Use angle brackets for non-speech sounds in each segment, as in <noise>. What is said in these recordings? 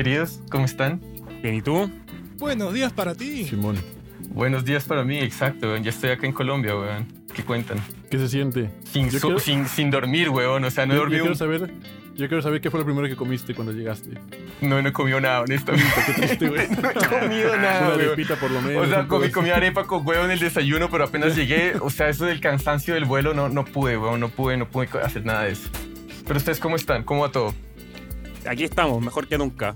Queridos, ¿cómo están? Bien, ¿y tú? Buenos días para ti. Simón, Buenos días para mí, exacto. weón. Ya estoy acá en Colombia, weón. ¿Qué cuentan? ¿qué se siente? Sin, quiero- sin, sin dormir, weón. O sea, no he yo, yo dormido, quiero saber, yo quiero saber qué fue lo primero que comiste cuando llegaste. no, no he comido nada, honestamente. Qué triste, güey. <laughs> no he comido nada, Una weón. arepita por lo menos. O sea, comí, comí arepa con huevo en el desayuno, pero apenas llegué, o sea, eso del cansancio del vuelo, no, no pude, weón, no pude, no pude hacer nada de eso. Pero ustedes, ¿cómo están? ¿Cómo va todo? Aquí estamos, mejor que nunca.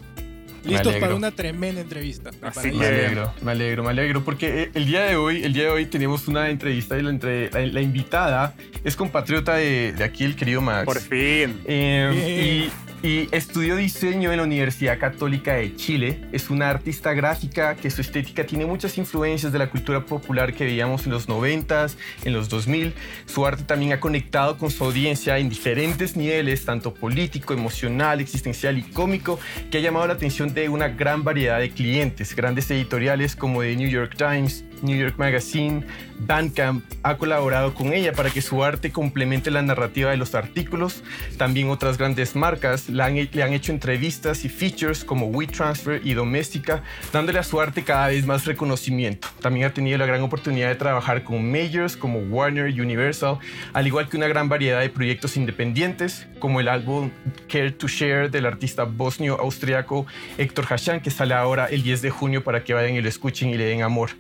Listos para una tremenda entrevista. Así Me que- alegro, me alegro, me alegro, porque eh, el día de hoy, el día de hoy tenemos una entrevista y la, entre- la, la invitada es compatriota de, de aquí, el querido Max. Por fin. Eh, y, y estudió diseño en la Universidad Católica de Chile. Es una artista gráfica que su estética tiene muchas influencias de la cultura popular que veíamos en los 90s, en los 2000. Su arte también ha conectado con su audiencia en diferentes niveles, tanto político, emocional, existencial y cómico, que ha llamado la atención de una gran variedad de clientes. Grandes editoriales como The New York Times, New York Magazine, Bandcamp ha colaborado con ella para que su arte complemente la narrativa de los artículos. También otras grandes marcas le han, hecho entrevistas y features como WeTransfer y Doméstica, dándole a su arte cada vez más reconocimiento. También ha tenido la gran oportunidad de trabajar con majors como Warner, Universal, al igual que una gran variedad de proyectos independientes, como el álbum Care to Share del artista bosnio-austriaco Héctor Hashan, que sale ahora el 10 de junio para que vayan y lo escuchen y le den amor.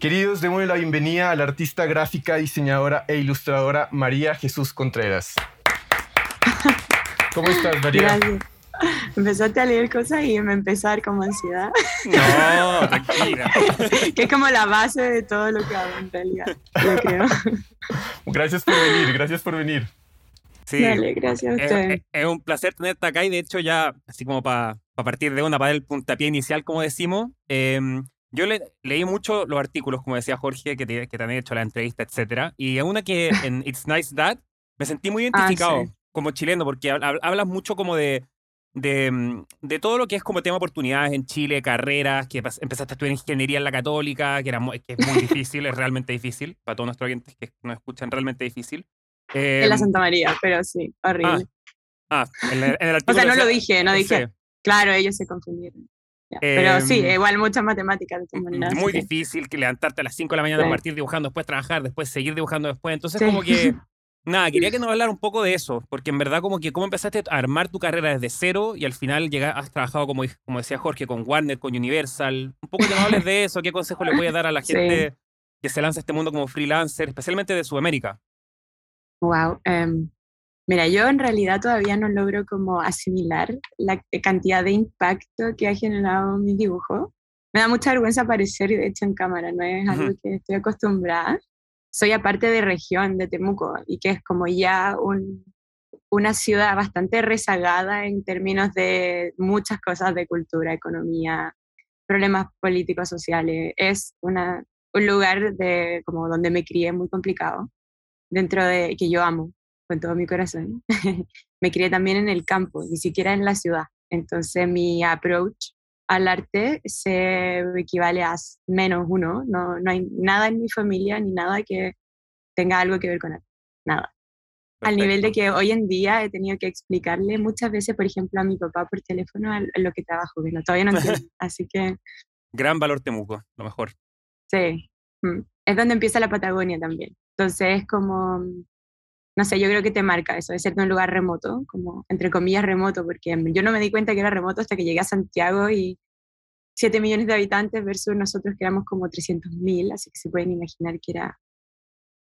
Queridos, démosle la bienvenida a la artista gráfica, diseñadora e ilustradora María Jesús Contreras. ¿Cómo estás, María? Gracias. Empezaste a leer cosas y me empezó a dar como ansiedad, No, tranquila. <laughs> que es como la base de todo lo que hago en realidad, yo creo. Gracias por venir, gracias por venir. Sí. Dale, gracias a Es, ustedes. es- es un placer tenerte acá y de hecho ya, así como para partir de una, para el puntapié inicial, como decimos, eh, yo le- leí mucho los artículos, como decía Jorge, que te, que te han hecho la entrevista, etcétera, y una que <laughs> en It's Nice That me sentí muy identificado Ah, sí. como chileno, porque hab- hab- hablas mucho como de, de, mm, de todo lo que es como tema oportunidades en Chile, carreras, que empezaste a estudiar ingeniería en la católica, que, era, mu- que es muy difícil, es realmente difícil, para todos nuestros oyentes que nos escuchan, realmente difícil. En la Em, Santa María, pero sí, horrible. Ah, en, el- en el <laughs> o artículo sea, no lo dije, no dije. Sí, Claro, ellos se confundieron. Pero sí, Em, igual muchas matemáticas de todas maneras. muy difícil que levantarte a las 5 de la mañana, Sí. partir dibujando, después trabajar, después seguir dibujando después. Entonces, Sí. como que, <laughs> nada, quería que nos hablara un poco de eso, porque en verdad, como que, cómo empezaste a armar tu carrera desde cero y al final llegar, has trabajado, como, como decía Jorge, con Warner, con Universal. Un poco que nos hables de eso, qué consejo le voy a dar a la gente que se lanza a este mundo como freelancer, especialmente de Sudamérica. Wow. em, mira, yo en realidad todavía no logro como asimilar la cantidad de impacto que ha generado mi dibujo. Me da mucha vergüenza aparecer, de hecho, en cámara, no es algo que estoy acostumbrada. Soy aparte de región, de Temuco, y que es como ya un- una ciudad bastante rezagada en términos de muchas cosas de cultura, economía, problemas políticos, sociales. Es una, un lugar de, como donde me crié muy complicado dentro de que yo amo con todo mi corazón. <laughs> me crié también en el campo, ni siquiera en la ciudad. Entonces mi approach al arte se equivale a menos uno. No, no hay nada en mi familia ni nada que tenga algo que ver con arte. Nada. Al nivel de Perfecto. que hoy en día he tenido que explicarle muchas veces, por ejemplo, a mi papá por teléfono a lo que trabajo, que no, todavía no entiendo. <laughs> Así que Gran valor Temuco, lo mejor. Sí, mm, es donde empieza la Patagonia también. Entonces es como, mm, no sé, yo creo que te marca eso, de ser de un lugar remoto, como entre comillas remoto, porque yo no me di cuenta que era remoto hasta que llegué a Santiago y 7 millones de habitantes versus nosotros que éramos como 300 mil, así que se pueden imaginar que era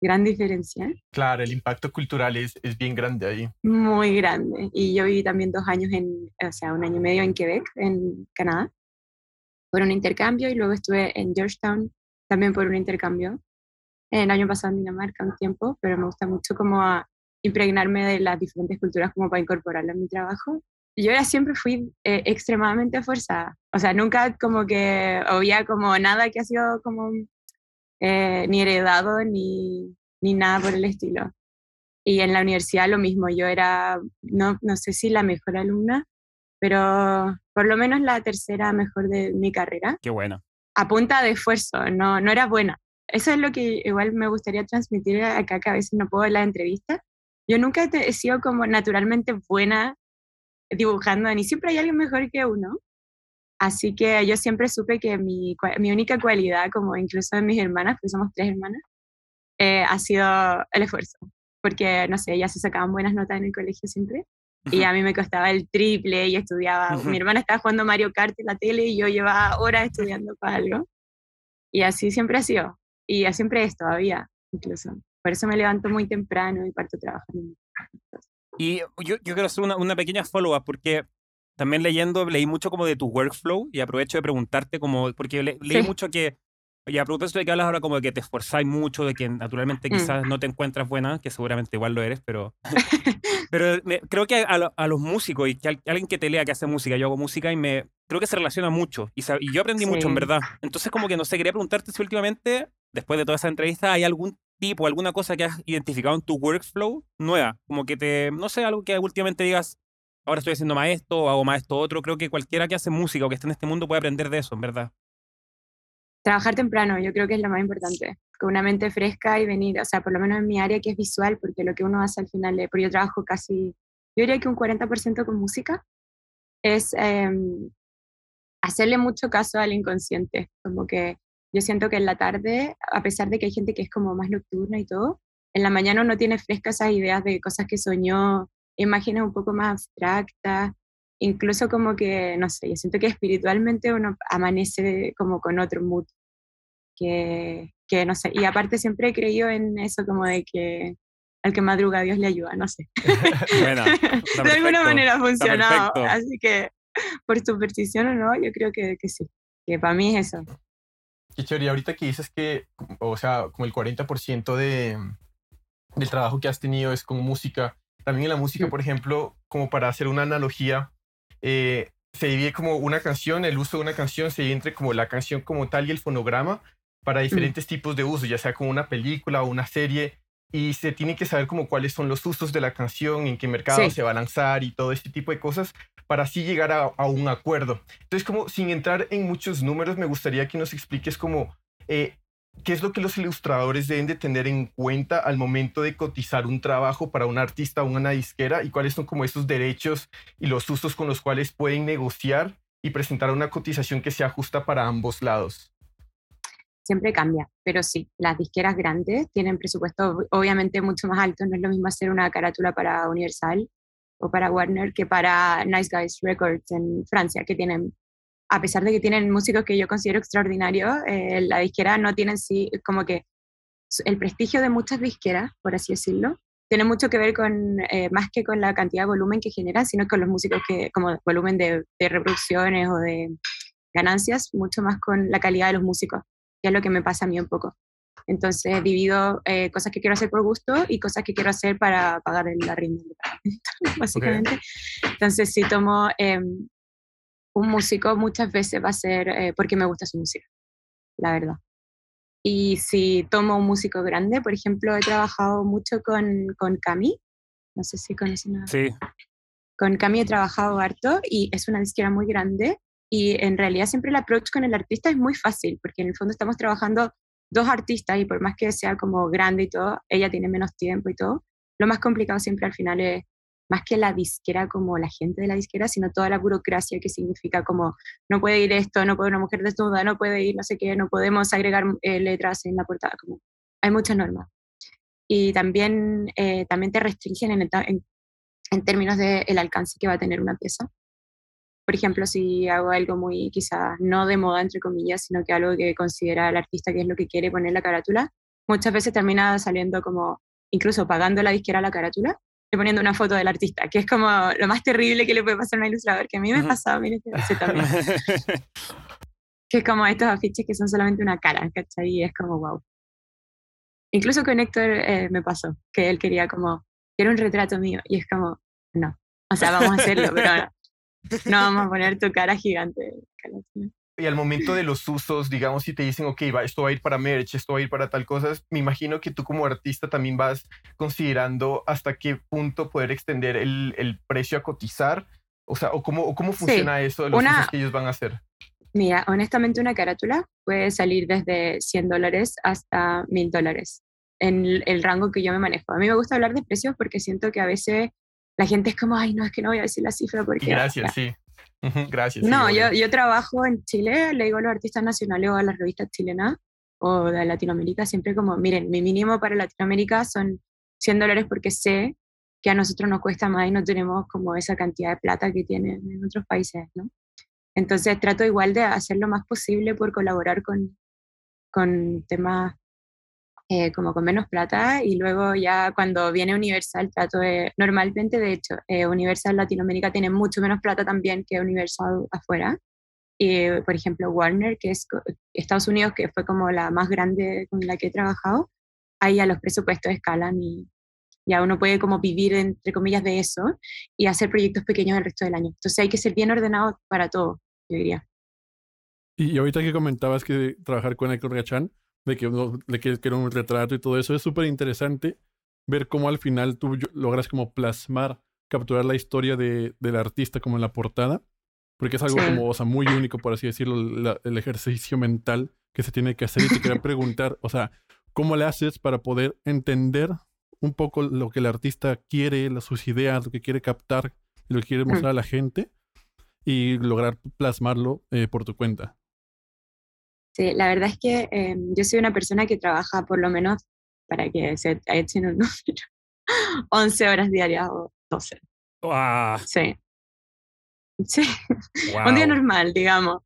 gran diferencia, Claro, el impacto cultural es, es bien grande ahí. muy grande. Y yo viví también dos años en, o sea, un año y medio en Quebec, en Canadá, por un intercambio, y luego estuve en Georgetown también por un intercambio. El año pasado en Dinamarca un tiempo, pero me gusta mucho como a impregnarme de las diferentes culturas como para incorporarlo en mi trabajo. Yo era, siempre fui eh, extremadamente forzada, o sea, nunca como que había como nada que ha sido como eh, ni heredado ni, ni nada por el estilo. Y en la universidad lo mismo, yo era, no, no sé si la mejor alumna, pero por lo menos la tercera mejor de mi carrera, Qué buena. a punta de esfuerzo, no, no era buena. Eso es lo que igual me gustaría transmitir acá, que a veces no puedo en la entrevista. Yo nunca he sido como naturalmente buena dibujando, ni siempre hay alguien mejor que uno, Así que yo siempre supe que mi, mi única cualidad, como incluso en mis hermanas, porque somos tres hermanas, eh, ha sido el esfuerzo. Porque, no sé, ellas se sacaban buenas notas en el colegio siempre. Y a mí me costaba el triple y estudiaba. Mi hermana estaba jugando Mario Kart en la tele y yo llevaba horas estudiando para algo. Y así siempre ha sido. Y siempre es todavía, incluso. Por eso me levanto muy temprano y parto trabajando. Y yo, yo quiero hacer una, una pequeña follow-up porque también leyendo, leí mucho como de tu workflow y aprovecho de preguntarte como, porque le- leí Sí. mucho que, y a propósito de que hablas ahora como de que te esforzáis mucho, de que naturalmente Mm. quizás no te encuentras buena, que seguramente igual lo eres, pero, <laughs> pero me- creo que a, a los músicos y que al- alguien que te lea que hace música, yo hago música y me creo que se relaciona mucho y, y yo aprendí mucho en Sí. verdad. Entonces como que no sé, quería preguntarte si últimamente, después de toda esa entrevista, hay algún tipo, alguna cosa que has identificado en tu workflow nueva, como que te, no sé, algo que últimamente digas, ahora estoy haciendo más esto o hago más esto otro. Creo que cualquiera que hace música o que esté en este mundo puede aprender de eso, en verdad. Trabajar temprano, yo creo que es lo más importante. Con una mente fresca y venir, o sea, por lo menos en mi área que es visual, porque lo que uno hace al final, es- porque yo trabajo casi, yo diría que un 40% con música, es em, hacerle mucho caso al inconsciente. Como que yo siento que en la tarde, a pesar de que hay gente que es como más nocturna y todo, en la mañana uno tiene frescas esas ideas de cosas que soñó, imágenes un poco más abstractas, incluso como que, no sé, yo siento que espiritualmente uno amanece como con otro mood, que, que no sé, y aparte siempre he creído en eso como de que al que madruga Dios le ayuda, no sé. <laughs> <laughs> Está de alguna manera ha funcionado, así que por superstición o no, yo creo que, que sí, que para mí es eso. Qué chévere. Ahorita que dices que, o sea, como el 40% de, del trabajo que has tenido es con música, también en la música, Mm. por ejemplo, como para hacer una analogía, eh, se divide como una canción, el uso de una canción se divide entre como la canción como tal y el fonograma para diferentes tipos de uso, ya sea como una película o una serie, y se tiene que saber como cuáles son los usos de la canción, en qué mercado Sí. se va a lanzar y todo este tipo de cosas para así llegar a, a un acuerdo. Entonces, como sin entrar en muchos números, me gustaría que nos expliques como eh, qué es lo que los ilustradores deben de tener en cuenta al momento de cotizar un trabajo para un artista o una disquera y cuáles son como esos derechos y los usos con los cuales pueden negociar y presentar una cotización que sea justa para ambos lados. Siempre cambia, pero sí, las disqueras grandes tienen presupuestos ob- obviamente mucho más altos, no es lo mismo hacer una carátula para Universal o para Warner que para Nice Guys Records en Francia, que tienen, a pesar de que tienen músicos que yo considero extraordinarios, eh, la disquera no tiene sí, como que el prestigio de muchas disqueras, por así decirlo, tiene mucho que ver con, eh, más que con la cantidad de volumen que generan, sino con los músicos que, como volumen de, de reproducciones o de ganancias, mucho más con la calidad de los músicos que es lo que me pasa a mí un poco. Entonces divido eh, cosas que quiero hacer por gusto y cosas que quiero hacer para pagar el arriendo, <laughs> básicamente. Entonces si tomo eh, un músico muchas veces va a ser eh, porque me gusta su música, la verdad. Y si tomo un músico grande, por ejemplo, he trabajado mucho con, con Cami, no sé si conocen a Sí. con Cami he trabajado harto y es una disquera muy grande y en realidad siempre el approach con el artista es muy fácil porque en el fondo estamos trabajando dos artistas y por más que sea como grande y todo, ella tiene menos tiempo y todo, lo más complicado siempre al final es más que la disquera como la gente de la disquera, sino toda la burocracia que significa como no puede ir esto, no puede una mujer desnuda, no puede ir no sé qué, no podemos agregar eh, letras en la portada, como hay muchas normas. Y también, eh, también te restringen en, en en términos del alcance que va a tener una pieza. Por ejemplo, si hago algo muy quizás no de moda, entre comillas, sino que algo que considera el artista que es lo que quiere poner la carátula, muchas veces termina saliendo como, incluso pagando la disquera la carátula, y poniendo una foto del artista, que es como lo más terrible que le puede pasar a un ilustrador, que a mí me Ujú. pasaba, miren, también, <laughs> que es como estos afiches que son solamente una cara, ¿cachai? Y es como, wow. Incluso con Héctor eh, me pasó, que él quería como, quiero un retrato mío, y es como, no, o sea, vamos a hacerlo, pero <laughs> no, no vamos a poner tu cara gigante. Y al momento de los usos, digamos, si te dicen, ok, va, esto va a ir para merch, esto va a ir para tal cosa, me imagino que tú como artista también vas considerando hasta qué punto poder extender el, el precio a cotizar, o sea, o cómo, o cómo Sí, funciona eso de los una- usos que ellos van a hacer. Mira, honestamente una carátula puede salir desde 100 dólares hasta 1000 dólares en el rango que yo me manejo. A mí me gusta hablar de precios porque siento que a veces la gente es como, ay, no, es que no voy a decir la cifra porque... gracias, ya". sí. Gracias. sí, No, obvio. yo, yo trabajo en Chile, le digo a los artistas nacionales o a las revistas chilenas o de Latinoamérica, siempre como, miren, mi mínimo para Latinoamérica son 100 dólares porque sé que a nosotros nos cuesta más y no tenemos como esa cantidad de plata que tienen en otros países, ¿no? Entonces trato igual de hacer lo más posible por colaborar con, con temas eh, como con menos plata y luego ya cuando viene Universal trato de, normalmente de hecho, eh, Universal Latinoamérica tiene mucho menos plata también que Universal afuera. Y, por ejemplo, Warner, que es Estados Unidos, que fue como la más grande con la que he trabajado, ahí ya los presupuestos escalan y ya uno puede como vivir, entre comillas, de eso y hacer proyectos pequeños el resto del año. Entonces hay que ser bien ordenado para todo, yo diría. Y ahorita que comentabas que trabajar con Héctor Gachán, de que, uno- de que, era un retrato y todo eso, es súper interesante ver cómo al final tú logras como plasmar, capturar la historia de, del artista como en la portada, porque es algo Sí. como, o sea, muy único, por así decirlo, la- el ejercicio mental que se tiene que hacer y te quería preguntar, o sea, ¿cómo le haces para poder entender un poco lo que el artista quiere, sus ideas, lo que quiere captar, lo que quiere mostrar a la gente y lograr plasmarlo eh, por tu cuenta? Sí, la verdad es que eh, yo soy una persona que trabaja por lo menos, para que se echen un número, <laughs> 11 horas diarias o 12. ¡Guau! Sí. Sí, un día normal, digamos.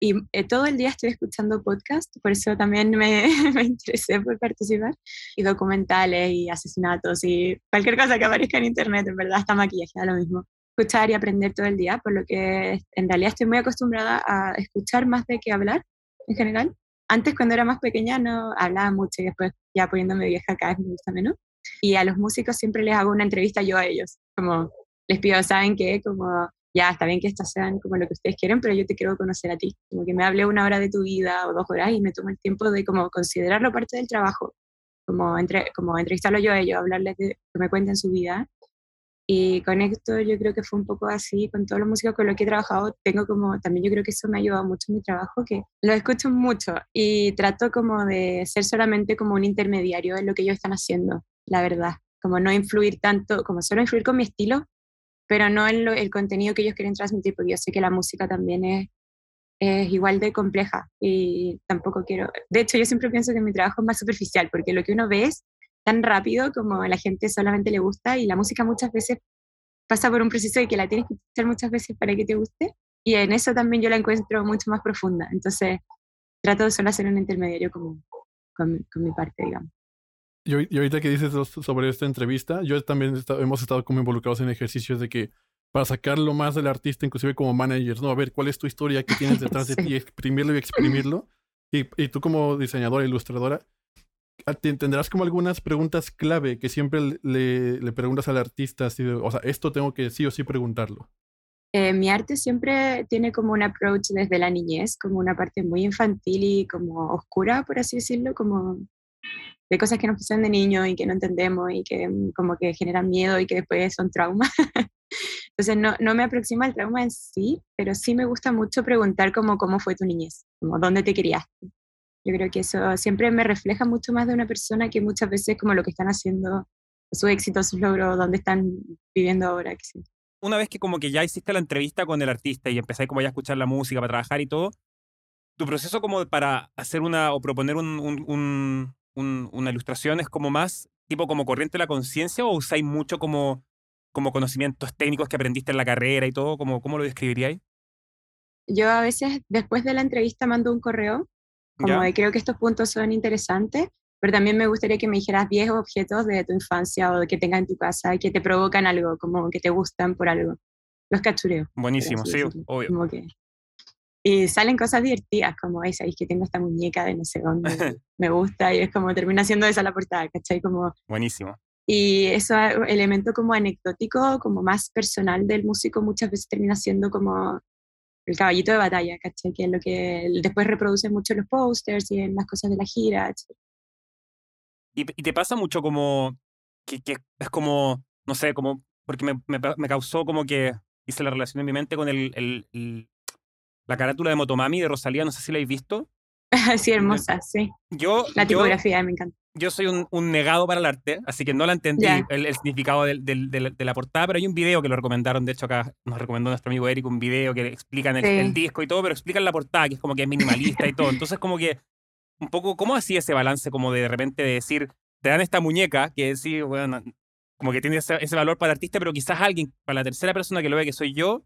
Y eh, todo el día estoy escuchando podcast, por eso también me, <laughs> me interesé por participar. Y documentales y asesinatos y cualquier cosa que aparezca en internet, en verdad, hasta maquillaje, da lo mismo. Escuchar y aprender todo el día, por lo que en realidad estoy muy acostumbrada a escuchar más de que hablar en general. Antes, cuando era más pequeña, no hablaba mucho y después, ya poniéndome vieja, cada vez me gusta menos. Y a los músicos siempre les hago una entrevista yo a ellos, como les pido, ¿saben qué? Como ya está bien que estas sean como lo que ustedes quieren, pero yo te quiero conocer a ti. Como que me hable una hora de tu vida o dos horas y me tomo el tiempo de como considerarlo parte del trabajo, como, entre, como entrevistarlo yo a ellos, hablarles de que me cuenten su vida. Y con esto yo creo que fue un poco así, con todos los músicos con los que he trabajado, tengo como, también yo creo que eso me ha ayudado mucho en mi trabajo, que lo escucho mucho y trato como de ser solamente como un intermediario en lo que ellos están haciendo, la verdad, como no influir tanto, como solo influir con mi estilo, pero no en lo- el contenido que ellos quieren transmitir, porque yo sé que la música también es, es igual de compleja y tampoco quiero, de hecho yo siempre pienso que mi trabajo es más superficial, porque lo que uno ve es tan rápido como a la gente solamente le gusta y la música muchas veces pasa por un proceso de que la tienes que escuchar muchas veces para que te guste y en eso también yo la encuentro mucho más profunda, entonces trato de solo hacer un intermediario como, con, mi- con mi parte, digamos. Y, ahori- y ahorita que dices sobre esta entrevista, yo también estado- hemos estado como involucrados en ejercicios de que para sacarlo más del artista, inclusive como managers, ¿no? A ver, ¿cuál es tu historia? ¿Qué tienes detrás de <laughs> Sí. ti? Exprimirlo y exprimirlo. Y, y tú como diseñadora, ilustradora, tendrás como algunas preguntas clave que siempre le, le preguntas al artista, así de, o sea, esto tengo que sí o sí preguntarlo. Eh, mi arte siempre tiene como un approach desde la niñez, como una parte muy infantil y como oscura, por así decirlo, como de cosas que nos pasan de niño y que no entendemos y que mm, como que generan miedo y que después son traumas. <laughs> Entonces no, no me aproxima al trauma en sí, pero sí me gusta mucho preguntar como cómo fue tu niñez, como dónde te criaste. Yo creo que eso siempre me refleja mucho más de una persona que muchas veces como lo que están haciendo, su éxito, sus logros, dónde están viviendo ahora. sé yo. Una vez que como que ya hiciste la entrevista con el artista y empezáis como ya a escuchar la música para trabajar y todo, tu proceso como para hacer una o proponer un, un- un- un- una ilustración es como más tipo como corriente de la conciencia o usáis mucho como, como conocimientos técnicos que aprendiste en la carrera y todo? ¿Cómo, cómo lo describiríais? Yo a veces después de la entrevista mando un correo, como creo que estos puntos son interesantes, pero también me gustaría que me dijeras 10 objetos de tu infancia o que tengas en tu casa y que te provocan algo, como que te gustan por algo. Los cachureo. Buenísimo, sí, decirlo. obvio. Como que... Y salen cosas divertidas, como, ay, sabéis que tengo esta muñeca de no sé dónde, <laughs> me gusta, y es como termina siendo esa la portada, ¿cachai? Como, Buenísimo. y eso elemento como anecdótico, como más personal del músico, muchas veces termina siendo como el caballito de batalla, ¿cachai? Que es lo que después reproduce mucho en los posters y en las cosas de la gira, etc. ¿Y, y te pasa mucho como que, que es como, no sé, como, porque me, me, pa- me causó como que hice la relación en mi mente con el, el- el- la carátula de Motomami de Rosalía, no sé si la habéis visto. <laughs> Así hermosa, sí. Yo, La yo, tipografía me encanta. Yo soy un, un negado para el arte, así que no la entendí Ya. el, el significado del- del- del- de la portada, pero hay un video que lo recomendaron, de hecho acá nos recomendó nuestro amigo Eric un video que explican el, Sí. el disco y todo, pero explican la portada, que es como que es minimalista y todo. <laughs> Entonces como que un poco, ¿cómo hacía ese balance como de, de repente de decir, te dan esta muñeca que sí, bueno, como que tiene ese, ese valor para el artista, pero quizás alguien, para la tercera persona que lo ve que soy yo,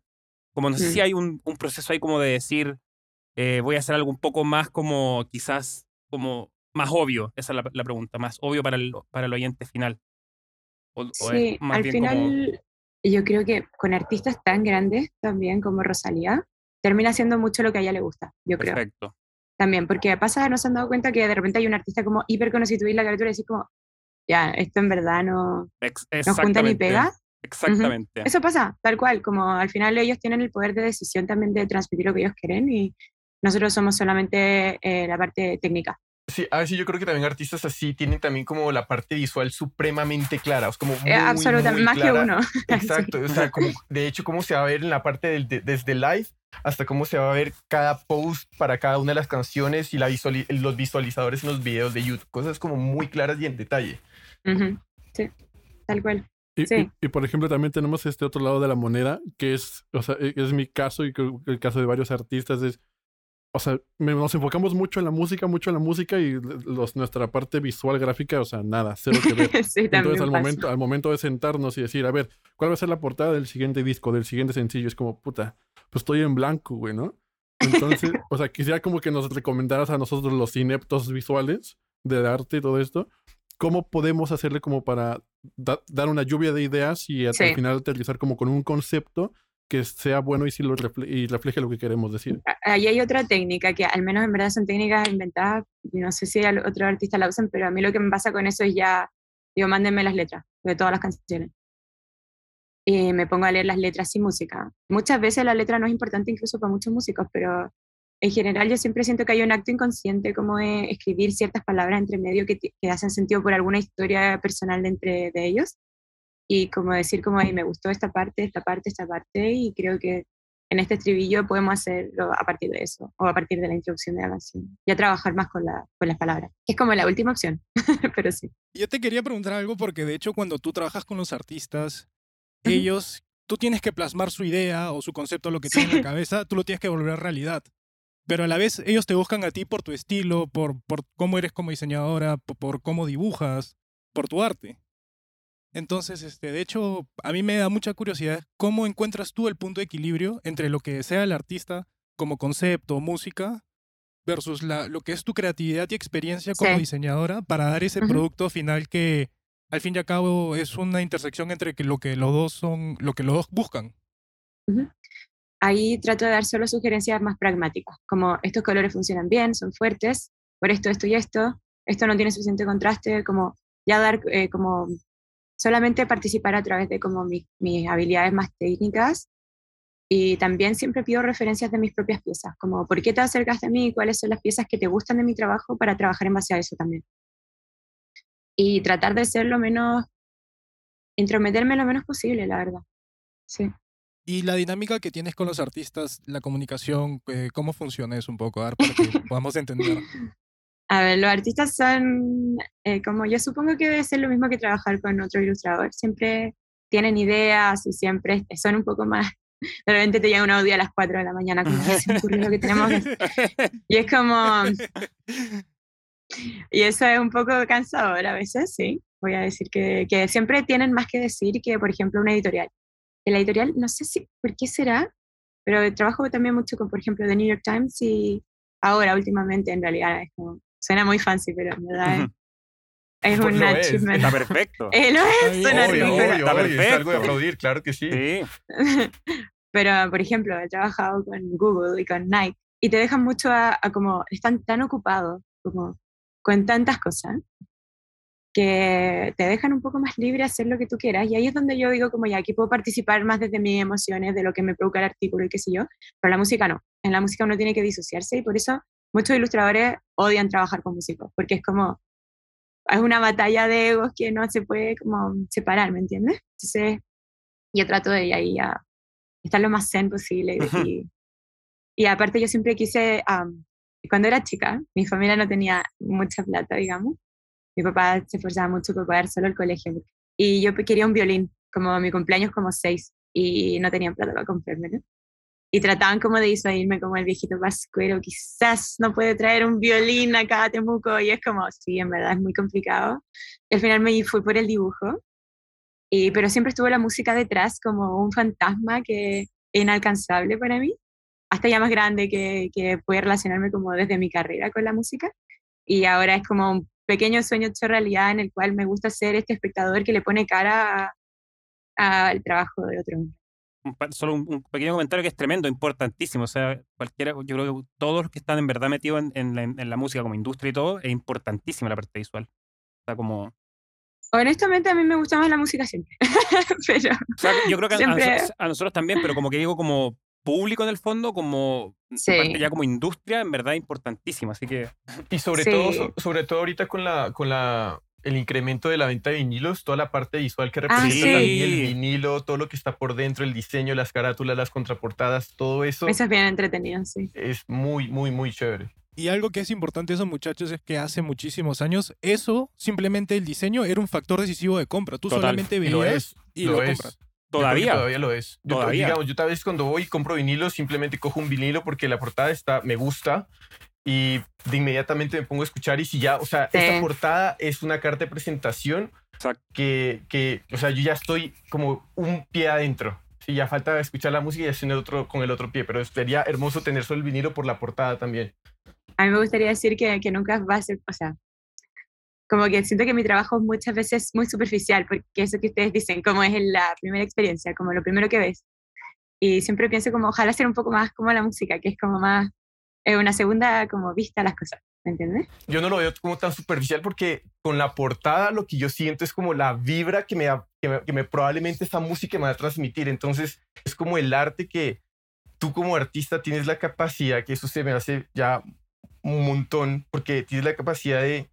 como no sé Mm. si hay un, un proceso ahí como de decir, eh, voy a hacer algo un poco más como quizás como más obvio, esa es la, la pregunta, más obvio para el, para el oyente final. O, o Sí, más al final como- yo creo que con artistas tan grandes también como Rosalía, termina siendo mucho lo que a ella le gusta, yo creo. perfecto. También, porque pasa, no se han dado cuenta que de repente hay un artista como hiper conocido y la criatura y decís como, ya, esto en verdad no, no junta ni exactamente, pega. Exactamente. Eso pasa, tal cual, como al final ellos tienen el poder de decisión también de transmitir lo que ellos quieren y nosotros somos solamente eh, la parte técnica. Sí, a veces yo creo que también artistas así tienen también como la parte visual supremamente clara, es como muy, Eh, absolutamente, muy más que clara. uno. <laughs> Exacto, o sea, como, de hecho, cómo se va a ver en la parte del, de- desde live hasta cómo se va a ver cada post para cada una de las canciones y la visuali- los visualizadores en los videos de YouTube, cosas como muy claras y en detalle. Ujú, Sí, tal cual. Y, Sí. y- y, por ejemplo, también tenemos este otro lado de la moneda, que es, o sea, e- es mi caso y creo que el caso de varios artistas es, o sea, nos enfocamos mucho en la música, mucho en la música y los, nuestra parte visual gráfica, o sea, nada, cero que ver. <laughs> sí, Entonces, al pasa. momento, al momento de sentarnos y decir, a ver, ¿cuál va a ser la portada del siguiente disco, del siguiente sencillo? Es como, puta, pues estoy en blanco, güey, ¿no? Entonces, <laughs> o sea, quisiera como que nos recomendaras a nosotros los ineptos visuales del arte y todo esto, ¿cómo podemos hacerle como para da- dar una lluvia de ideas y al Sí. final aterrizar como con un concepto que sea bueno y, si lo refle- y refleje lo que queremos decir? Ahí hay otra técnica que al menos en verdad son técnicas inventadas, y no sé si otros artistas la usan, pero a mí lo que me pasa con eso es ya, digo, mándenme las letras de todas las canciones. Y me pongo a leer las letras sin música. Muchas veces la letra no es importante incluso para muchos músicos, pero en general yo siempre siento que hay un acto inconsciente como de escribir ciertas palabras entre medio que, que hacen sentido por alguna historia personal de entre de ellos. Y como decir como, "Ay, me gustó esta parte, esta parte, esta parte, y creo que en este estribillo podemos hacerlo a partir de eso, o a partir de la introducción de la canción, y a trabajar más con, la, con las palabras, que es como la última opción, <laughs> pero sí. Yo te quería preguntar algo porque de hecho cuando tú trabajas con los artistas, ellos, tú tienes que plasmar su idea o su concepto, lo que tienen en la cabeza, tú lo tienes que volver realidad. Pero a la vez ellos te buscan a ti por tu estilo, por, por cómo eres como diseñadora, po- por, cómo dibujas, por tu arte. Entonces, este, de hecho, a mí me da mucha curiosidad cómo encuentras tú el punto de equilibrio entre lo que sea el artista como concepto, música, versus la, lo que es tu creatividad y experiencia como Sí. diseñadora para dar ese producto final que al fin y al cabo es una intersección entre que lo que los dos son, lo que los dos buscan. Ahí trato de dar solo sugerencias más pragmáticas, como estos colores funcionan bien, son fuertes, por esto, esto y esto, esto no tiene suficiente contraste, como ya dar eh, como solamente participar a través de como mis, mis habilidades más técnicas y también siempre pido referencias de mis propias piezas, como por qué te acercaste a mí, cuáles son las piezas que te gustan de mi trabajo para trabajar en base a eso también. Y tratar de ser lo menos, intrometerme lo menos posible, la verdad. Sí. Y la dinámica que tienes con los artistas, la comunicación, eh, ¿cómo funciona eso un poco? A ver, para que <laughs> podamos entender. A ver, los artistas son, eh, como yo supongo que debe ser lo mismo que trabajar con otro ilustrador. Siempre tienen ideas y siempre son un poco más. De repente te llega un audio a las 4 de la mañana como "Ay, se me ocurrió lo que tenemos que hacer". <laughs> Y es como. Y eso es un poco cansador a veces, sí. Voy a decir que, que siempre tienen más que decir que, por ejemplo, una editorial. Que la editorial, no sé si, por qué será, pero trabajo también mucho con, por ejemplo, The New York Times y ahora, últimamente, en realidad, es como, suena muy fancy, pero en verdad es, <laughs> es Pues un lo es. achievement. Está perfecto. <laughs> Eh, lo es, Está suena. Obvio, obvio, Está obvio, es algo de perfecto. aplaudir, claro que sí. Sí. <laughs> Pero, por ejemplo, he trabajado con Google y con Nike y te dejan mucho a, a como, están tan ocupados, como con tantas cosas, que te dejan un poco más libre a hacer lo que tú quieras. Y ahí es donde yo digo, como ya, aquí puedo participar más desde mis emociones, de lo que me provoca el artículo y qué sé yo, pero la música no. En la música uno tiene que disociarse y por eso muchos ilustradores odian trabajar con músicos, porque es como, es una batalla de egos que no se puede como separar, ¿me entiendes? Entonces, yo trato de ahí a estar lo más zen posible. Ujú. Y, y aparte yo siempre quise, am, cuando era chica, mi familia no tenía mucha plata, digamos, Mi papá se esforzaba mucho por pagar solo el colegio. Y yo quería un violín, como mi cumpleaños como seis, y no tenían plata para comprármelo. Y trataban como de disuadirme como el viejito pascuero, quizás no puede traer un violín acá a Temuco, y es como, sí, en verdad es muy complicado. al final me fui por el dibujo, y, pero siempre estuvo la música detrás como un fantasma que inalcanzable para mí, hasta ya más grande que, que puede relacionarme como desde mi carrera con la música. Y ahora es como un pequeño sueño hecho realidad en el cual me gusta ser este espectador que le pone cara al trabajo de otro. Solo un, pequeño comentario que es tremendo, importantísimo. O sea, cualquiera, yo creo que todos los que están en verdad metidos en, en, la, música como industria y todo, es importantísima la parte visual. O sea, como Honestamente, a mí me gusta más la música siempre. <laughs> pero yo creo que a, nosotros, también, pero como que digo, como público en el fondo, como ya como industria, en verdad importantísima. Así que. <laughs> Y sobre todo, sobre todo ahorita con la, con la el incremento de la venta de vinilos, toda la parte visual que ah, representa el vinilo, todo lo que está por dentro, el diseño, las carátulas, las contraportadas, todo eso. Eso es bien entretenido, sí. Es muy, muy, muy chévere. Y algo que es importante esos muchachos es que hace muchísimos años eso, simplemente el diseño era un factor decisivo de compra. Tú solamente veías y lo, compras. Todavía. Todavía lo es. Yo, ¿Todavía? digamos, yo tal vez cuando voy y compro vinilo, simplemente cojo un vinilo porque la portada está, me gusta y de inmediatamente me pongo a escuchar y si ya, o sea, esta portada es una carta de presentación que, que, o sea, yo ya estoy como un pie adentro. Si ya falta escuchar la música y hacer el otro con el otro pie, pero sería hermoso tener solo el vinilo por la portada también. A mí me gustaría decir que, que nunca va a ser, o sea, como que siento que mi trabajo muchas veces es muy superficial, porque eso que ustedes dicen, como es la primera experiencia, como lo primero que ves. Y siempre pienso como, ojalá ser un poco más como la música, que es como más es una segunda como vista a las cosas, ¿me entiendes? Yo no lo veo como tan superficial porque con la portada lo que yo siento es como la vibra que me, que me, probablemente esta música me va a transmitir. Entonces es como el arte que tú como artista tienes la capacidad, que eso se me hace ya un montón, porque tienes la capacidad de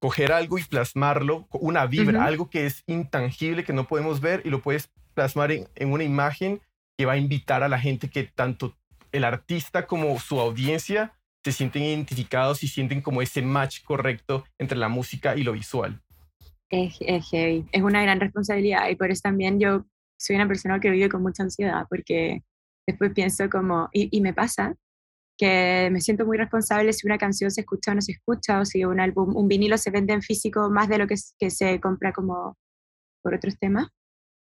coger algo y plasmarlo, una vibra, algo que es intangible, que no podemos ver, y lo puedes plasmar en, en, una imagen que va a invitar a la gente que tanto el artista como su audiencia se sienten identificados y sienten como ese match correcto entre la música y lo visual. Es, es una gran responsabilidad y por eso también yo soy una persona que vive con mucha ansiedad porque después pienso como, y, me pasa, que me siento muy responsable si una canción se escucha o no se escucha, o si un álbum, un vinilo se vende en físico más de lo que, que se compra como por otros temas.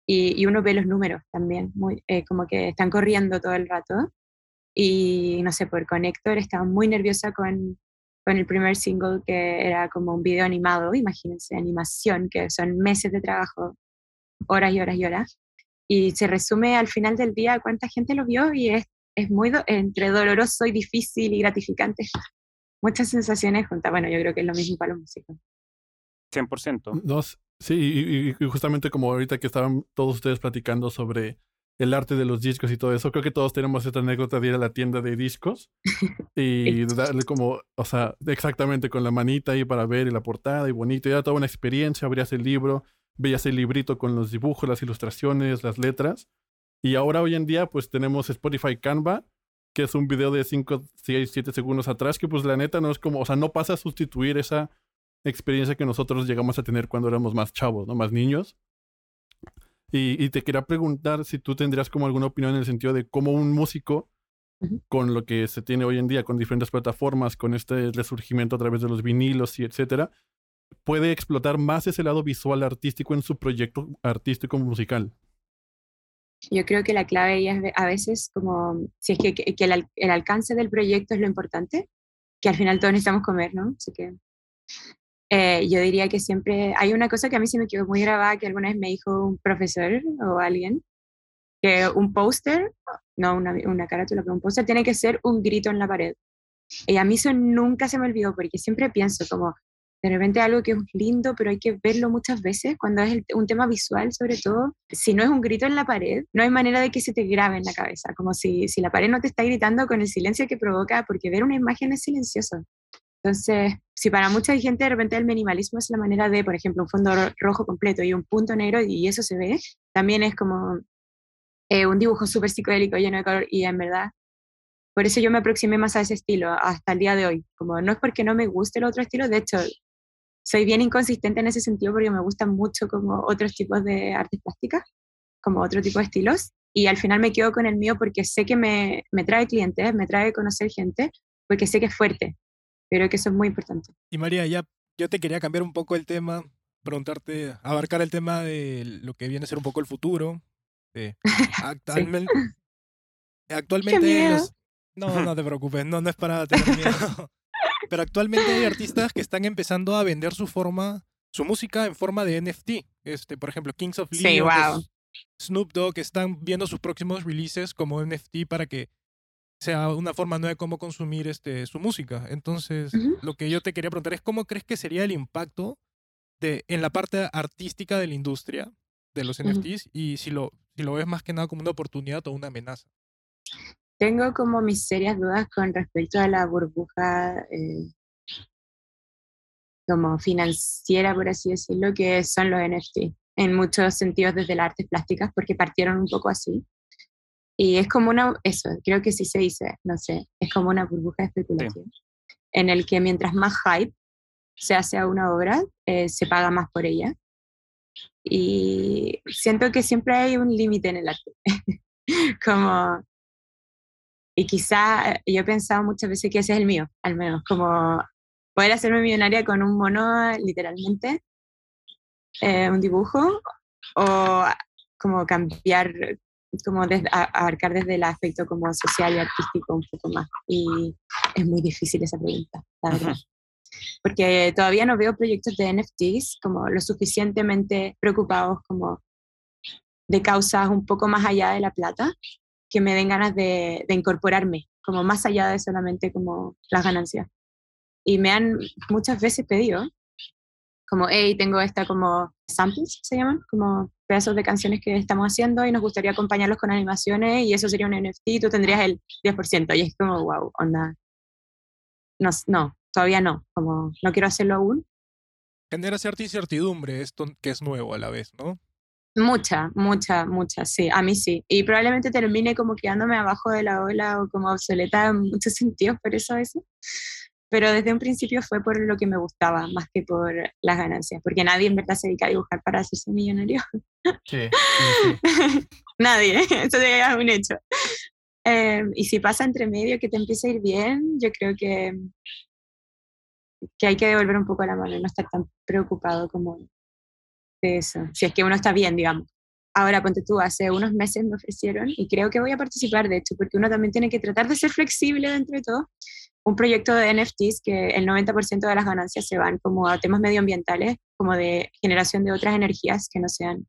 Y, y uno ve los números también, muy, eh, como que están corriendo todo el rato. Y no sé, por Connector estaba muy nerviosa con, con el primer single que era como un video animado, imagínense, animación, que son meses de trabajo, horas y horas y horas. Y se resume al final del día cuánta gente lo vio y es, es muy entre doloroso y difícil y gratificante. Muchas sensaciones juntas. Bueno, yo creo que es lo mismo para los músicos. 100%. No, sí, y, justamente como ahorita que estaban todos ustedes platicando sobre el arte de los discos y todo eso. Creo que todos tenemos esta anécdota de ir a la tienda de discos <laughs> y darle como, o sea, exactamente con la manita ahí para ver y la portada y bonito. Y era toda una experiencia, abrías el libro, veías el librito con los dibujos, las ilustraciones, las letras. Y ahora hoy en día pues tenemos Spotify Canva, que es un video de 5, 6, 7 segundos atrás, que pues la neta no es como, o sea, no pasa a sustituir esa experiencia que nosotros llegamos a tener cuando éramos más chavos, ¿no? Más niños. Y, te quería preguntar si tú tendrías como alguna opinión en el sentido de cómo un músico, con lo que se tiene hoy en día, con diferentes plataformas, con este resurgimiento a través de los vinilos y etcétera, puede explotar más ese lado visual artístico en su proyecto artístico musical. Yo creo que la clave es a veces como, si es que, que el, el, alcance del proyecto es lo importante, que al final todos necesitamos comer, ¿no? Así que eh, yo diría que siempre hay una cosa que a mí se me quedó muy grabada, que alguna vez me dijo un profesor o alguien, que un póster, no una, una carátula, pero un póster tiene que ser un grito en la pared. Y a mí eso nunca se me olvidó, porque siempre pienso como, de repente algo que es lindo, pero hay que verlo muchas veces, cuando es un tema visual sobre todo, si no es un grito en la pared, no hay manera de que se te grabe en la cabeza, como si, si la pared no te está gritando con el silencio que provoca, porque ver una imagen es silencioso. Entonces, si para mucha gente de repente el minimalismo es la manera de, por ejemplo, un fondo rojo completo y un punto negro y eso se ve, también es como eh, un dibujo súper psicodélico lleno de color y en verdad, por eso yo me aproximé más a ese estilo hasta el día de hoy. Como no es porque no me guste el otro estilo, de hecho, soy bien inconsistente en ese sentido porque me gustan mucho como otros tipos de artes plásticas, como otro tipo de estilos, y al final me quedo con el mío porque sé que me, me trae clientes, me trae conocer gente, porque sé que es fuerte, pero que eso es muy importante. Y María, ya yo te quería cambiar un poco el tema, preguntarte, abarcar el tema de lo que viene a ser un poco el futuro. <laughs> actualmente, actualmente no, no te preocupes, no, no es para tener miedo. <laughs> <laughs> Pero actualmente hay artistas que están empezando a vender su forma, su música en forma de NFT. Este, por ejemplo, Kings of Leon, Snoop Dogg están viendo sus próximos releases como NFT para que sea una forma nueva de cómo consumir este, su música. Entonces, lo que yo te quería preguntar es cómo crees que sería el impacto de, en la parte artística de la industria de los NFTs y si lo, si lo ves más que nada como una oportunidad o una amenaza. Tengo como mis serias dudas con respecto a la burbuja eh, como financiera, por así decirlo, que son los NFT, en muchos sentidos desde las artes plásticas, porque partieron un poco así. Y es como una, eso, creo que sí se dice, no sé, es como una burbuja de especulación, en el que mientras más hype se hace a una obra, eh, se paga más por ella. Y siento que siempre hay un límite en el arte. <laughs> como, y quizá eh, yo he pensado muchas veces que ese es el mío, al menos, como poder hacerme millonaria con un mono, literalmente, eh, un dibujo, o como cambiar como desde, abarcar desde el aspecto como social y artístico un poco más. Y es muy difícil esa pregunta, la verdad. Porque todavía no veo proyectos de NFTs como lo suficientemente preocupados como de causas un poco más allá de la plata, que me den ganas de, de incorporarme, como más allá de solamente como las ganancias. Y me han muchas veces pedido como, hey, tengo esta como samples, se llaman, como pedazos de canciones que estamos haciendo y nos gustaría acompañarlos con animaciones y eso sería un NFT y tú tendrías el 10%. Y es como, wow, onda. No, no, todavía no, como no quiero hacerlo aún. Genera cierta incertidumbre esto que es nuevo a la vez, ¿no? Mucha, mucha, mucha, sí, a mí sí. Y probablemente termine como quedándome abajo de la ola o como obsoleta en muchos <laughs> sentidos por eso eso pero desde un principio fue por lo que me gustaba, más que por las ganancias, porque nadie en verdad se dedica a dibujar para hacerse millonario. Sí, <laughs> nadie, eso es un hecho. Em, y si pasa entre medio que te empieza a ir bien, yo creo que, que hay que devolver un poco la mano y no estar tan preocupado como de eso, si es que uno está bien, digamos. Ahora, ponte tú, hace unos meses me ofrecieron y creo que voy a participar de hecho, porque uno también tiene que tratar de ser flexible dentro de todo un proyecto de NFTs que el 90% de las ganancias se van como a temas medioambientales, como de generación de otras energías que no sean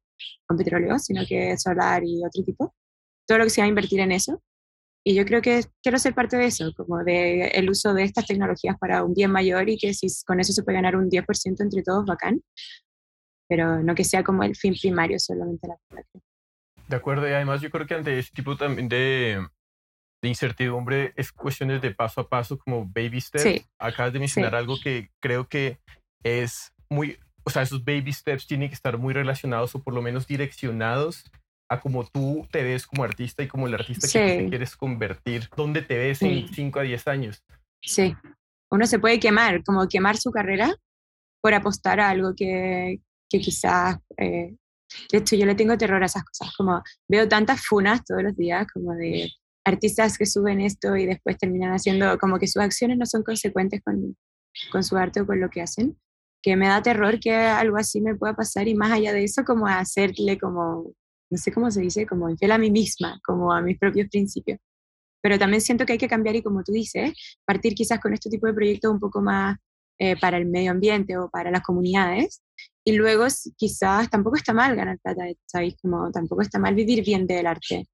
con petróleo, sino que solar y otro tipo. Todo lo que se va a invertir en eso. Y yo creo que quiero ser parte de eso, como de el uso de estas tecnologías para un bien mayor y que si con eso se puede ganar un 10% entre todos, bacán. Pero no que sea como el fin primario solamente la De acuerdo, y además yo creo que ante este tipo también de, de incertidumbre es cuestiones de paso a paso, como baby steps. Acabas de mencionar algo que creo que es muy, o sea, esos baby steps tienen que estar muy relacionados o por lo menos direccionados a cómo tú te ves como artista y como el artista que te quieres convertir. ¿Dónde te ves en 5 a 10 años? Sí, uno se puede quemar, como quemar su carrera por apostar a algo que, que quizás... Eh, de hecho, yo le tengo terror a esas cosas, como veo tantas funas todos los días, como de artistas que suben esto y después terminan haciendo como que sus acciones no son consecuentes con, con su arte o con lo que hacen, que me da terror que algo así me pueda pasar y más allá de eso como hacerle como, no sé cómo se dice, como infiel a mí misma, como a mis propios principios. Pero también siento que hay que cambiar y como tú dices, partir quizás con este tipo de proyectos un poco más eh, para el medio ambiente o para las comunidades. Y luego quizás tampoco está mal ganar plata, ¿sabéis? Como tampoco está mal vivir bien del arte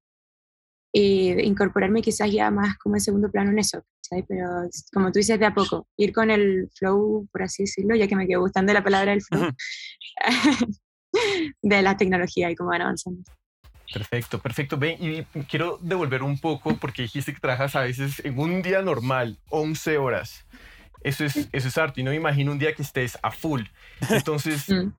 y incorporarme quizás ya más como en segundo plano en eso, ¿sabes? Pero como tú dices, de a poco, ir con el flow, por así decirlo, ya que me quedo gustando la palabra del flow, <laughs> de la tecnología y cómo van avanzando. Perfecto, perfecto. Ven, y quiero devolver un poco porque dijiste que trabajas a veces en un día normal, 11 horas. Eso es, eso es arte y no me imagino un día que estés a full. <laughs> Entonces... Mm.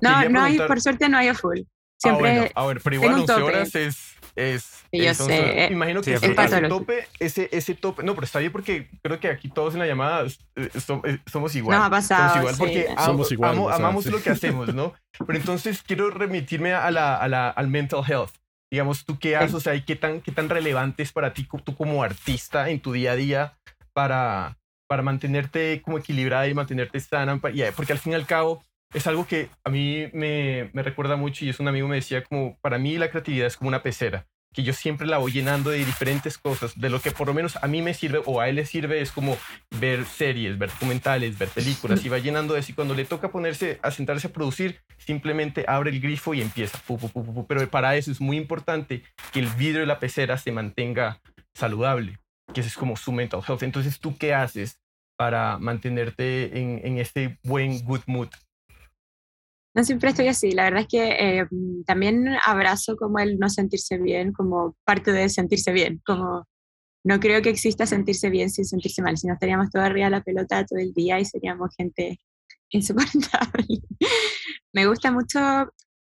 No, no hay, por suerte no hay a full. Siempre ah, bueno, ah, bueno, pero igual 11 horas es Es, Sí, yo sé, eh, Imagino sí, que es ese, ese tope, ese, ese tope, no, pero está bien porque creo que aquí todos en la llamada eh, eh, somos igual. Nos ha pasado, Somos igual sí. porque am- Somos igual, amo- o sea, amamos sí. lo que hacemos, ¿no? Pero entonces quiero remitirme a la, a la- al mental health. Digamos, ¿tú qué haces? O sea, ¿y qué tan, qué tan relevante es para ti, tú como artista en tu día a día para, para mantenerte como equilibrada y mantenerte sana? Porque al fin y al cabo es algo que a mí me, me recuerda mucho y es un amigo me decía como, para mí la creatividad es como una pecera que yo siempre la voy llenando de diferentes cosas, de lo que por lo menos a mí me sirve o a él le sirve es como ver series, ver documentales, ver películas y va llenando de eso y cuando le toca ponerse a sentarse a producir, simplemente abre el grifo y empieza. pu, pu, pu, pu, pu. Pero para eso es muy importante que el vidrio de la pecera se mantenga saludable, que es como su mental health. Entonces, ¿tú qué haces para mantenerte en, en este buen good mood? No siempre estoy así. La verdad es que eh, también abrazo como el no sentirse bien, como parte de sentirse bien. Como no creo que exista sentirse bien sin sentirse mal. Si no estaríamos todos arriba de la pelota todo el día y seríamos gente <laughs> insoportable. Me gusta mucho,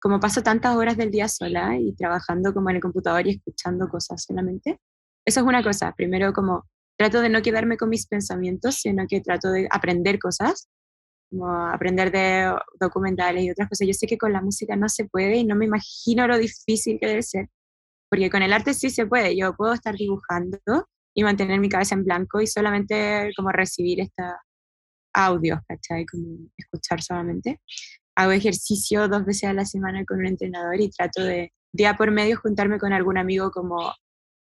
como paso tantas horas del día sola y trabajando como en el computador y escuchando cosas solamente. Eso es una cosa. Primero, como trato de no quedarme con mis pensamientos, sino que trato de aprender cosas como aprender de documentales y otras cosas. Yo sé que con la música no se puede y no me imagino lo difícil que debe ser, porque con el arte sí se puede. Yo puedo estar dibujando y mantener mi cabeza en blanco y solamente como recibir esta audios, ¿cachai? Como escuchar solamente. Hago ejercicio dos veces a la semana con un entrenador y trato de día por medio juntarme con algún amigo como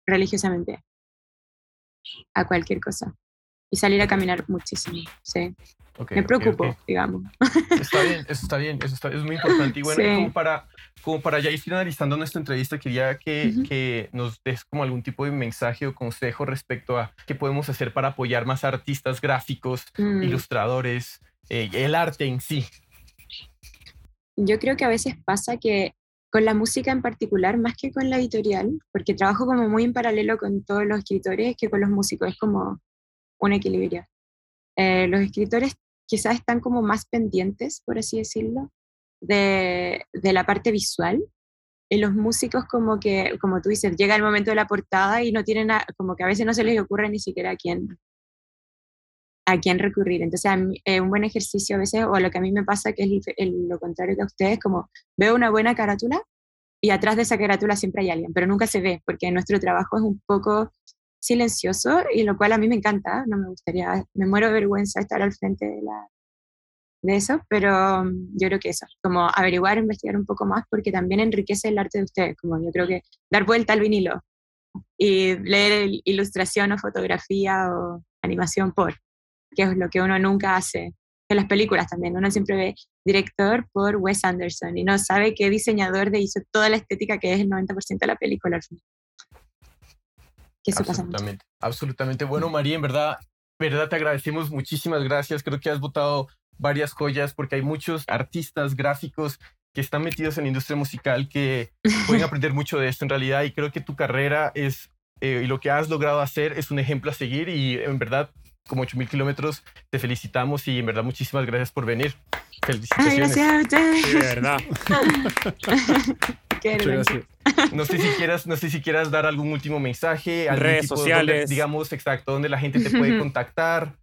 religiosamente a cualquier cosa y salir a caminar muchísimo, sí. Me preocupo, digamos. Está bien, eso está bien, eso está, es muy importante. Y bueno, Sí. como, para, como para ya ir finalizando nuestra entrevista, quería que, que nos des como algún tipo de mensaje o consejo respecto a qué podemos hacer para apoyar más artistas gráficos, Mm. ilustradores, eh, el arte en sí. Yo creo que a veces pasa que con la música en particular, más que con la editorial, porque trabajo como muy en paralelo con todos los escritores que con los músicos, es como un equilibrio. Eh, los escritores quizás están como más pendientes, por así decirlo, de, de la parte visual, y los músicos como que, como tú dices, llega el momento de la portada y no tienen, como que a veces no se les ocurre ni siquiera a quién, a quién recurrir. Entonces, a mí, eh, un buen ejercicio a veces, o lo que a mí me pasa, que es dif- el- lo contrario que a ustedes, como veo una buena carátula y atrás de esa carátula siempre hay alguien, pero nunca se ve, porque nuestro trabajo es un poco silencioso y lo cual a mí me encanta, no me gustaría, me muero de vergüenza estar al frente de, la, de eso, pero mm, yo creo que eso, como averiguar, investigar un poco más, porque también enriquece el arte de ustedes, como yo creo que dar vuelta al vinilo y leer el- ilustración o fotografía o animación por, que es lo que uno nunca hace. En las películas también, uno siempre ve director por Wes Anderson y no sabe qué diseñador de hizo toda la estética que es el 90% de la película al final. Que eso pasa. Absolutamente, absolutamente. Bueno, María, en verdad, verdad te agradecemos muchísimas gracias. Creo que has votado varias joyas porque hay muchos artistas gráficos que están metidos en la industria musical que <laughs> pueden aprender mucho de esto en realidad y creo que tu carrera es eh, y lo que has logrado hacer es un ejemplo a seguir y en verdad como 8000 kilómetros te felicitamos y en verdad muchísimas gracias por venir. Ay, Felicitaciones. gracias a ustedes. Sí, de verdad. Qué gracias. No sé si quieras, no sé si quieras dar algún último mensaje, algún Redes tipo sociales. donde, digamos exacto, donde la gente te puede contactar.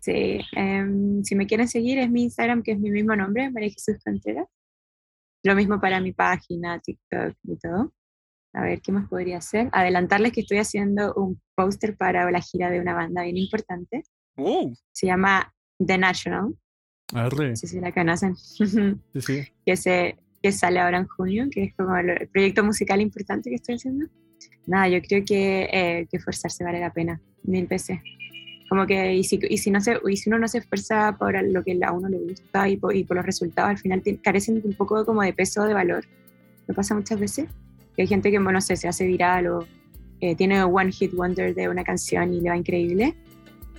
Sí, em, si me quieren seguir es mi Instagram, que es mi mismo nombre, María Jesús Contreras. Lo mismo para mi página, TikTok y todo. A ver, ¿qué más podría hacer? Adelantarles que estoy haciendo un póster para la gira de una banda bien importante. Uh, Se llama The National. Arre. No sé si la conocen. <laughs> Sí, sí. que, se, que sale ahora en junio, que es como el, proyecto musical importante que estoy haciendo. Nada, yo creo que, eh, que esforzarse vale la pena, mil veces. Como que, y si, y si, no se, y si uno no se esfuerza por lo que a uno le gusta y por, y por los resultados, al final carecen un poco como de peso, de valor. Me pasa muchas veces. Hay gente que, bueno, no sé, se hace viral o eh, tiene one hit wonder de una canción y le va increíble.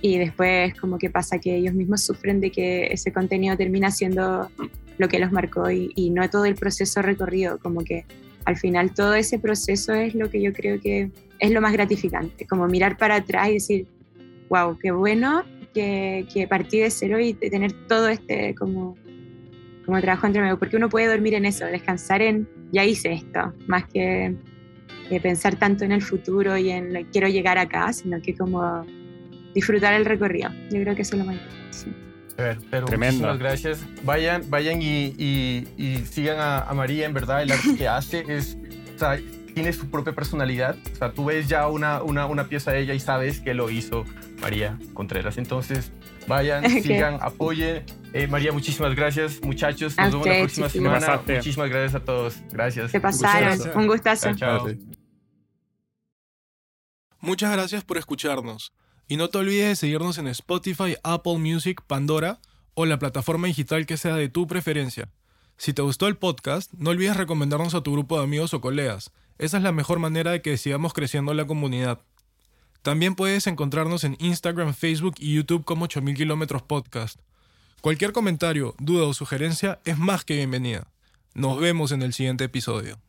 Y después como que pasa que ellos mismos sufren de que ese contenido termina siendo lo que los marcó y, y no todo el proceso recorrido, como que al final todo ese proceso es lo que yo creo que es lo más gratificante, como mirar para atrás y decir, wow, qué bueno que, que partí de cero y de tener todo este como, como trabajo entre medio, porque uno puede dormir en eso, descansar en, ya hice esto, más que eh, pensar tanto en el futuro y en lo- quiero llegar acá, sino que como disfrutar el recorrido. Yo creo que eso es lo más importante. sí. Pero, pero Tremendo. muchísimas gracias. Vayan, vayan y, y- y sigan a, a María, en verdad, el arte que hace es, o sea, tiene su propia personalidad. O sea, tú ves ya una, una, una pieza de ella y sabes que lo hizo María Contreras. Entonces, vayan, <laughs> sigan, apoyen. Eh, María, muchísimas gracias, muchachos. Nos A vemos la próxima semana. Te pasaste. Muchísimas gracias a todos. Gracias. Se pasaron. Un gustazo. Chao, chao. Vale. Muchas gracias por escucharnos. Y no te olvides de seguirnos en Spotify, Apple Music, Pandora o la plataforma digital que sea de tu preferencia. Si te gustó el podcast, no olvides recomendarnos a tu grupo de amigos o colegas. Esa es la mejor manera de que sigamos creciendo la comunidad. También puedes encontrarnos en Instagram, Facebook y YouTube como 8000 kilómetros podcast. Cualquier comentario, duda o sugerencia es más que bienvenida. Nos vemos en el siguiente episodio.